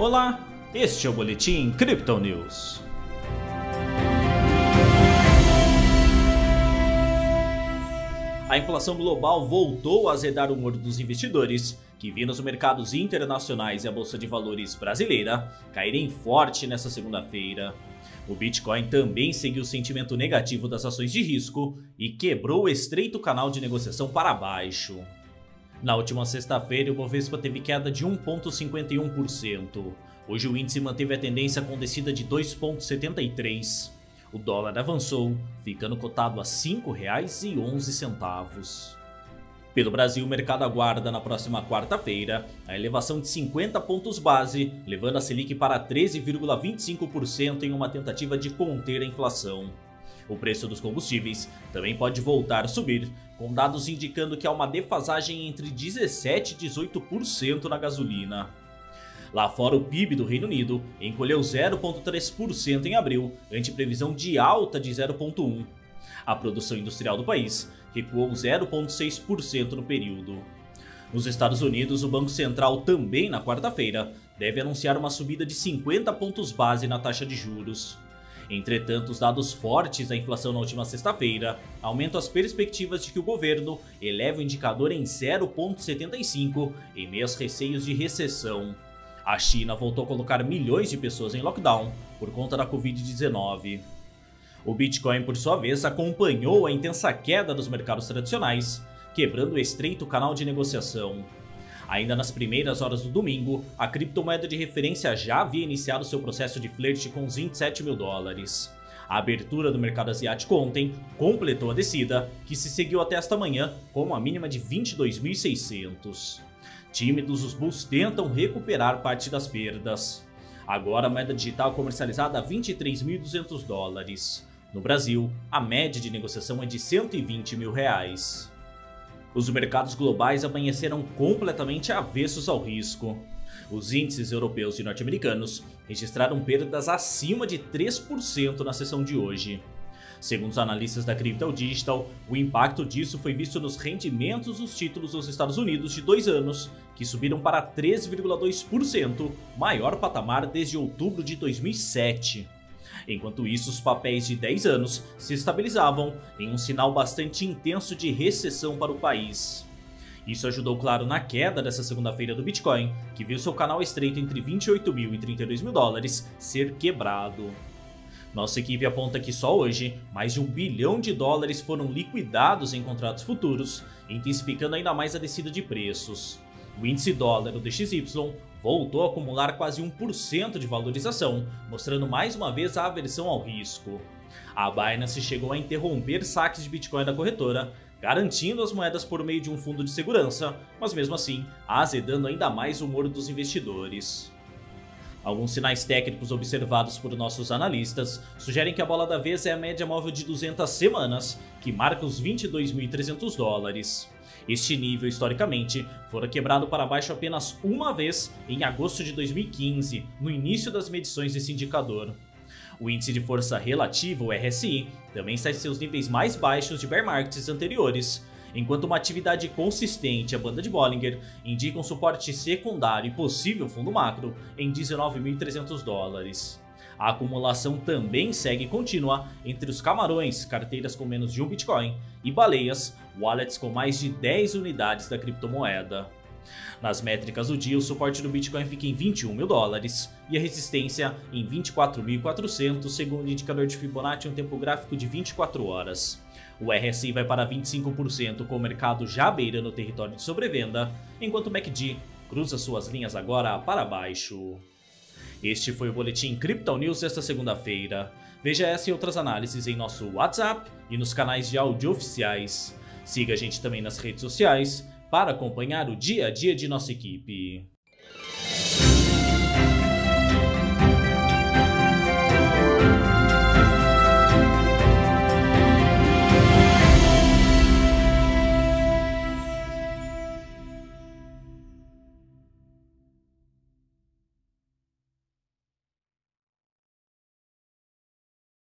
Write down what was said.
Olá, este é o Boletim Crypto News. A inflação global voltou a azedar o humor dos investidores, que viram os mercados internacionais e a bolsa de valores brasileira caírem forte nesta segunda-feira. O Bitcoin também seguiu o sentimento negativo das ações de risco e quebrou o estreito canal de negociação para baixo. Na última sexta-feira, o Bovespa teve queda de 1,51%. Hoje o índice manteve a tendência com descida de 2,73%. O dólar avançou, ficando cotado a R$ 5,11. Pelo Brasil, o mercado aguarda na próxima quarta-feira a elevação de 50 pontos base, levando a Selic para 13,25% em uma tentativa de conter a inflação. O preço dos combustíveis também pode voltar a subir, com dados indicando que há uma defasagem entre 17% e 18% na gasolina. Lá fora, o PIB do Reino Unido encolheu 0,3% em abril, ante previsão de alta de 0,1%. A produção industrial do país recuou 0,6% no período. Nos Estados Unidos, o Banco Central também na quarta-feira deve anunciar uma subida de 50 pontos base na taxa de juros. Entretanto, os dados fortes da inflação na última sexta-feira aumentam as perspectivas de que o governo eleve o indicador em 0,75 em meio aos receios de recessão. A China voltou a colocar milhões de pessoas em lockdown por conta da Covid-19. O Bitcoin, por sua vez, acompanhou a intensa queda dos mercados tradicionais, quebrando o estreito canal de negociação. Ainda nas primeiras horas do domingo, a criptomoeda de referência já havia iniciado seu processo de flerte com os 27 mil dólares. A abertura do mercado asiático ontem completou a descida, que se seguiu até esta manhã com uma mínima de 22.600. Tímidos, os bulls tentam recuperar parte das perdas. Agora a moeda digital comercializada a 23.200 dólares. No Brasil, a média de negociação é de 120 mil reais. Os mercados globais amanheceram completamente avessos ao risco. Os índices europeus e norte-americanos registraram perdas acima de 3% na sessão de hoje. Segundo os analistas da Crypto Digital, o impacto disso foi visto nos rendimentos dos títulos dos Estados Unidos de dois anos, que subiram para 3,2%, maior patamar desde outubro de 2007. Enquanto isso, os papéis de 10 anos se estabilizavam em um sinal bastante intenso de recessão para o país. Isso ajudou, claro, na queda dessa segunda-feira do Bitcoin, que viu seu canal estreito entre 28 mil e 32 mil dólares ser quebrado. Nossa equipe aponta que só hoje, mais de um bilhão de dólares foram liquidados em contratos futuros, intensificando ainda mais a descida de preços. O índice dólar, o DXY, voltou a acumular quase 1% de valorização, mostrando mais uma vez a aversão ao risco. A Binance chegou a interromper saques de Bitcoin da corretora, garantindo as moedas por meio de um fundo de segurança, mas mesmo assim azedando ainda mais o humor dos investidores. Alguns sinais técnicos observados por nossos analistas sugerem que a bola da vez é a média móvel de 200 semanas, que marca os 22.300 dólares. Este nível, historicamente, fora quebrado para baixo apenas uma vez em agosto de 2015, no início das medições desse indicador. O índice de força relativa, o RSI, também está em seus níveis mais baixos de bear markets anteriores, enquanto uma atividade consistente, a banda de Bollinger, indica um suporte secundário e possível fundo macro em 19.300 dólares. A acumulação também segue contínua entre os camarões, carteiras com menos de um Bitcoin, e baleias, wallets com mais de 10 unidades da criptomoeda. Nas métricas do dia, o suporte do Bitcoin fica em 21 mil dólares e a resistência em 24.400, segundo o indicador de Fibonacci um tempo gráfico de 24 horas. O RSI vai para 25% com o mercado já beirando o território de sobrevenda, enquanto o MACD cruza suas linhas agora para baixo. Este foi o Boletim Crypto News desta segunda-feira. Veja essa e outras análises em nosso WhatsApp e nos canais de áudio oficiais. Siga a gente também nas redes sociais para acompanhar o dia a dia de nossa equipe.